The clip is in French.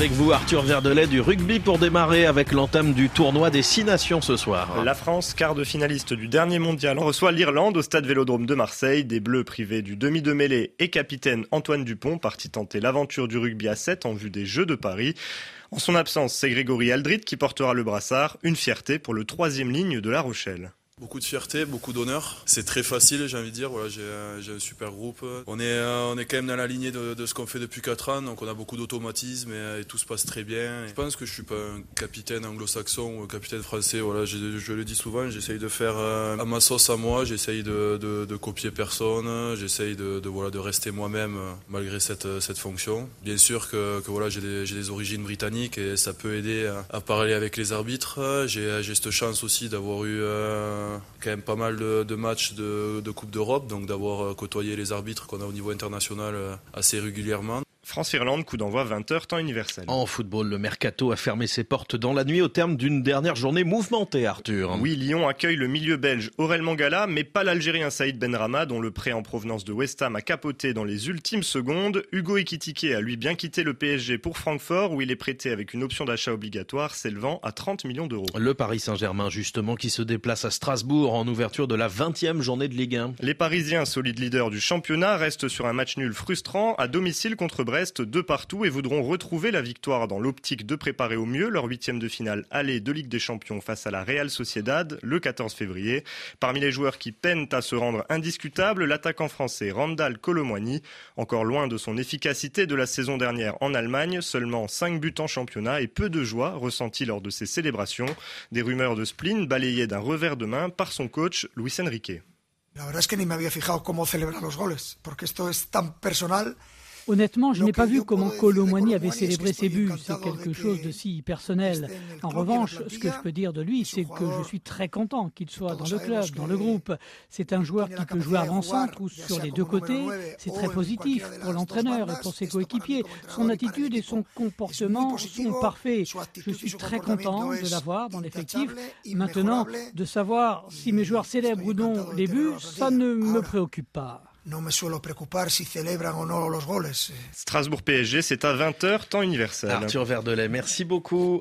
Avec vous, Arthur Verdelet du rugby pour démarrer avec l'entame du tournoi des Six Nations ce soir. La France, quart de finaliste du dernier mondial, reçoit l'Irlande au stade Vélodrome de Marseille. Des Bleus privés du demi de mêlée et capitaine Antoine Dupont parti tenter l'aventure du rugby à 7 en vue des Jeux de Paris. En son absence, c'est Grégory Aldrit qui portera le brassard, une fierté pour le troisième ligne de La Rochelle. Beaucoup de fierté, beaucoup d'honneur. C'est très facile, j'ai envie de dire. Voilà, j'ai un super groupe. On est, euh, on est quand même dans la lignée de, ce qu'on fait depuis 4 ans, donc on a beaucoup d'automatisme et, et, tout se passe très bien. Je pense que je suis pas un capitaine anglo-saxon ou un capitaine français. Voilà, je, le dis souvent, j'essaye de faire euh, à ma sauce à moi. J'essaye de, copier personne. J'essaye de, voilà, de rester moi-même euh, malgré cette, cette fonction. Bien sûr que, voilà, j'ai des, des, origines britanniques et ça peut aider à parler avec les arbitres. J'ai cette chance aussi d'avoir eu quand même pas mal de, matchs de, de Coupe d'Europe, donc d'avoir côtoyé les arbitres qu'on a au niveau international assez régulièrement. France-Irlande, coup d'envoi 20h, temps universel. En football, le Mercato a fermé ses portes dans la nuit au terme d'une dernière journée mouvementée, Arthur. Oui, Lyon accueille le milieu belge Aurel Mangala, mais pas l'Algérien Saïd Benrama, dont le prêt en provenance de West Ham a capoté dans les ultimes secondes. Hugo Ekitike a lui bien quitté le PSG pour Francfort, où il est prêté avec une option d'achat obligatoire s'élevant à 30 millions d'euros. Le Paris Saint-Germain, justement, qui se déplace à Strasbourg en ouverture de la 20e journée de Ligue 1. Les Parisiens, solides leaders du championnat, restent sur un match nul frustrant à domicile contre Brest, deux partout et voudront retrouver la victoire dans l'optique de préparer au mieux leur huitième de finale aller de Ligue des Champions face à la Real Sociedad le 14 février. Parmi les joueurs qui peinent à se rendre indiscutables, l'attaquant français Randall Colomwani, encore loin de son efficacité de la saison dernière en Allemagne, seulement 5 buts en championnat et peu de joie ressentie lors de ses célébrations. Des rumeurs de spleen balayées d'un revers de main par son coach Luis Enrique. La verdad es que ni me había fijado cómo celebrar los goles, porque esto es tan personal Honnêtement, je n'ai pas vu comment Colomwani avait célébré ses buts. C'est quelque chose de si personnel. En revanche, ce que je peux dire de lui, c'est que je suis très content qu'il soit dans le club, dans le groupe. C'est un joueur qui peut jouer avant-centre ou sur les deux côtés. C'est très positif pour l'entraîneur et pour ses coéquipiers. Son attitude et son comportement sont parfaits. Je suis très content de l'avoir dans l'effectif. Maintenant, de savoir si mes joueurs célèbrent ou non les buts, ça ne me préoccupe pas. No me suelo preocupar si celebran o no los goles. Strasbourg PSG, c'est à 20h, temps universel. Arthur Verdelet, merci beaucoup.